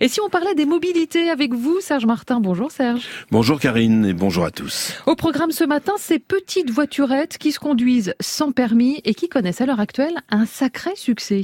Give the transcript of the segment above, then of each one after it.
Et si on parlait des mobilités avec vous, Serge Martin Bonjour Serge. Bonjour Karine et bonjour à tous. Au programme ce matin, ces petites voiturettes qui se conduisent sans permis et qui connaissent à l'heure actuelle un sacré succès.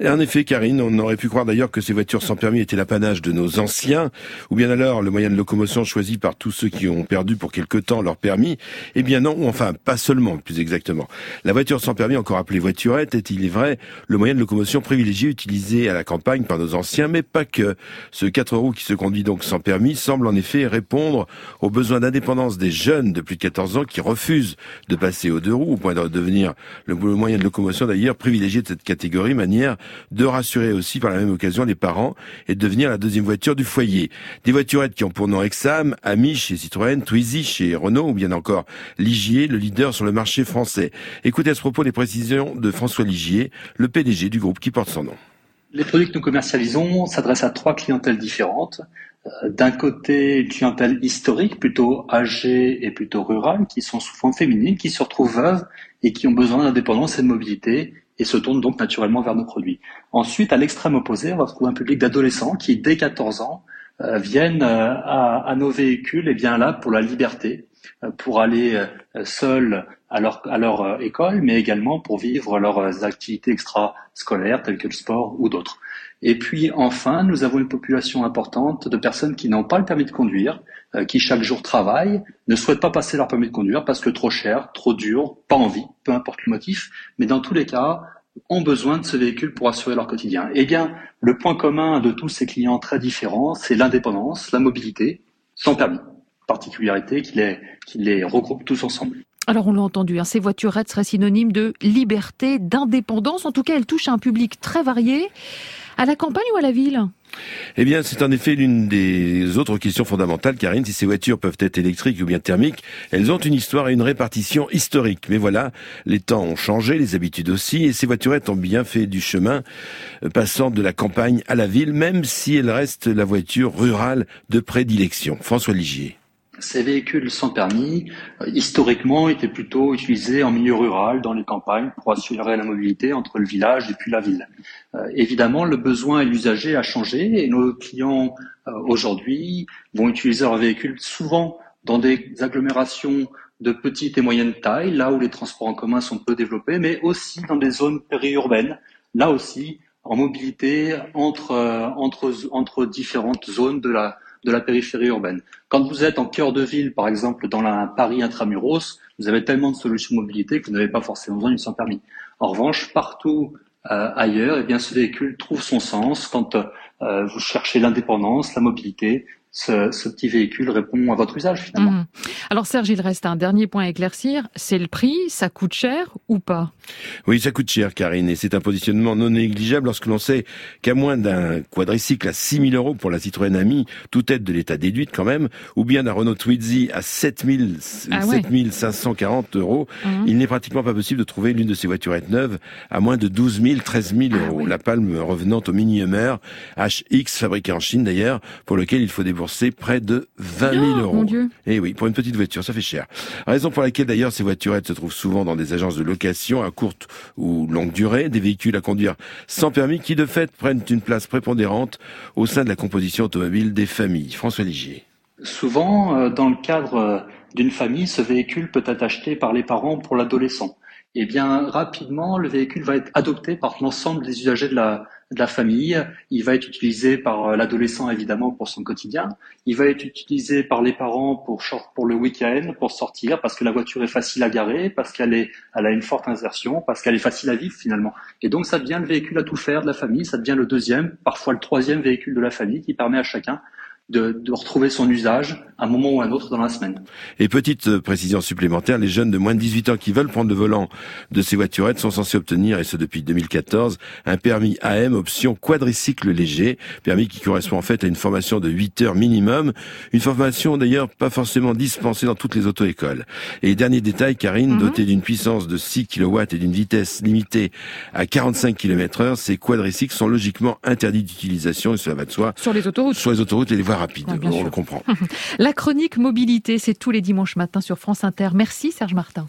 Et en effet, Karine, on aurait pu croire d'ailleurs que ces voitures sans permis étaient l'apanage de nos anciens, ou bien alors le moyen de locomotion choisi par tous ceux qui ont perdu pour quelque temps leur permis. Eh bien non, enfin pas seulement, plus exactement. La voiture sans permis, encore appelée voiturette, est, il est vrai, le moyen de locomotion privilégié utilisé à la campagne par nos anciens, mais pas que. Ce quatre roues qui se conduit donc sans permis semble en effet répondre aux besoins d'indépendance des jeunes de plus de 14 ans qui refusent de passer aux deux roues, au point de devenir le moyen de locomotion d'ailleurs privilégié de cette catégorie, manière de rassurer aussi par la même occasion les parents et de devenir la deuxième voiture du foyer. Des voiturettes qui ont pour nom Exam, Ami chez Citroën, Twizy chez Renault ou bien encore Ligier, le leader sur le marché français. Écoutez à ce propos les précisions de François Ligier, le PDG du groupe qui porte son nom. Les produits que nous commercialisons s'adressent à trois clientèles différentes. Euh, d'un côté, une clientèle historique, plutôt âgée et plutôt rurale, qui sont souvent féminines, qui se retrouvent veuves et qui ont besoin d'indépendance et de mobilité et se tournent donc naturellement vers nos produits. Ensuite, à l'extrême opposé, on va trouver un public d'adolescents qui, dès 14 ans, euh, viennent euh, à, à, nos véhicules et bien là pour la liberté, pour aller seuls à leur, euh, école, mais également pour vivre leurs activités extrascolaires telles que le sport ou d'autres. Et puis enfin, nous avons une population importante de personnes qui n'ont pas le permis de conduire, euh, qui chaque jour travaillent, ne souhaitent pas passer leur permis de conduire parce que trop cher, trop dur, pas envie, peu importe le motif, mais dans tous les cas, ont besoin de ce véhicule pour assurer leur quotidien. Eh bien, le point commun de tous ces clients très différents, c'est l'indépendance, la mobilité, sans permis. Particularité qui les, qui les regroupe tous ensemble. Alors on l'a entendu, hein, ces voiturettes seraient synonymes de liberté, d'indépendance. En tout cas, elles touchent un public très varié. À la campagne ou à la ville? Eh bien, c'est en effet l'une des autres questions fondamentales, Karine. Si ces voitures peuvent être électriques ou bien thermiques, elles ont une histoire et une répartition historique. Mais voilà, les temps ont changé, les habitudes aussi, et ces voiturettes ont bien fait du chemin, euh, passant de la campagne à la ville, même si elles restent la voiture rurale de prédilection. François Ligier. Ces véhicules sans permis, euh, historiquement, étaient plutôt utilisés en milieu rural, dans les campagnes, pour assurer la mobilité entre le village et puis la ville. Euh, évidemment, le besoin et l'usager a changé et nos clients euh, aujourd'hui vont utiliser leurs véhicules souvent dans des agglomérations de petite et moyenne taille, là où les transports en commun sont peu développés, mais aussi dans des zones périurbaines, là aussi en mobilité entre, entre, entre différentes zones de la, de la périphérie urbaine. Quand vous êtes en cœur de ville, par exemple dans la Paris intramuros, vous avez tellement de solutions de mobilité que vous n'avez pas forcément besoin d'une sans permis. En revanche, partout euh, ailleurs, eh bien, ce véhicule trouve son sens quand euh, vous cherchez l'indépendance, la mobilité, ce, petit véhicule répond à votre usage finalement. Mhm. Alors Serge, il reste un dernier point à éclaircir, c'est le prix, ça coûte cher ou pas? Oui, ça coûte cher Karine, et c'est un positionnement non négligeable lorsque l'on sait qu'à moins d'un quadricycle à 6 000 euros pour la Citroën Ami, toute aide de l'État déduite quand même, ou bien d'un Renault Twizy à 7 540 ah euros, mhm. il n'est pratiquement pas possible de trouver l'une de ces voiturettes neuves à moins de 12 000, 13 000 euros. La palme revenant au Mini Hummer HX, fabriqué en Chine d'ailleurs, pour lequel il faut débourser c'est près de 20 000 euros. Et eh oui, pour une petite voiture, ça fait cher. Raison pour laquelle d'ailleurs ces voiturettes se trouvent souvent dans des agences de location à courte ou longue durée, des véhicules à conduire sans permis qui de fait prennent une place prépondérante au sein de la composition automobile des familles. François Ligier. Souvent, euh, dans le cadre euh, d'une famille, ce véhicule peut être acheté par les parents pour l'adolescent eh bien rapidement le véhicule va être adopté par l'ensemble des usagers de la, de la famille. Il va être utilisé par euh, l'adolescent évidemment pour son quotidien. Il va être utilisé par les parents pour pour le week-end, pour sortir, parce que la voiture est facile à garer, parce qu'elle est, elle a une forte insertion, parce qu'elle est facile à vivre finalement. Et donc ça devient le véhicule à tout faire de la famille. Ça devient le deuxième, parfois le troisième véhicule de la famille qui permet à chacun de, de, retrouver son usage à un moment ou à un autre dans la semaine. Et petite euh, précision supplémentaire, les jeunes de moins de 18 ans qui veulent prendre le volant de ces voiturettes sont censés obtenir, et ce depuis 2014, un permis AM option quadricycle léger, permis qui correspond en fait à une formation de 8 heures minimum, une formation d'ailleurs pas forcément dispensée dans toutes les auto-écoles. Et dernier détail, Karine, mhm. doté d'une puissance de 6 kW et d'une vitesse limitée à 45 km heure, ces quadricycles sont logiquement interdits d'utilisation, et cela va de soi. Sur les autoroutes. Sur les autoroutes et les voies rapide, on le comprend. La chronique mobilité, c'est tous les dimanches matins sur France Inter. Merci Serge Martin.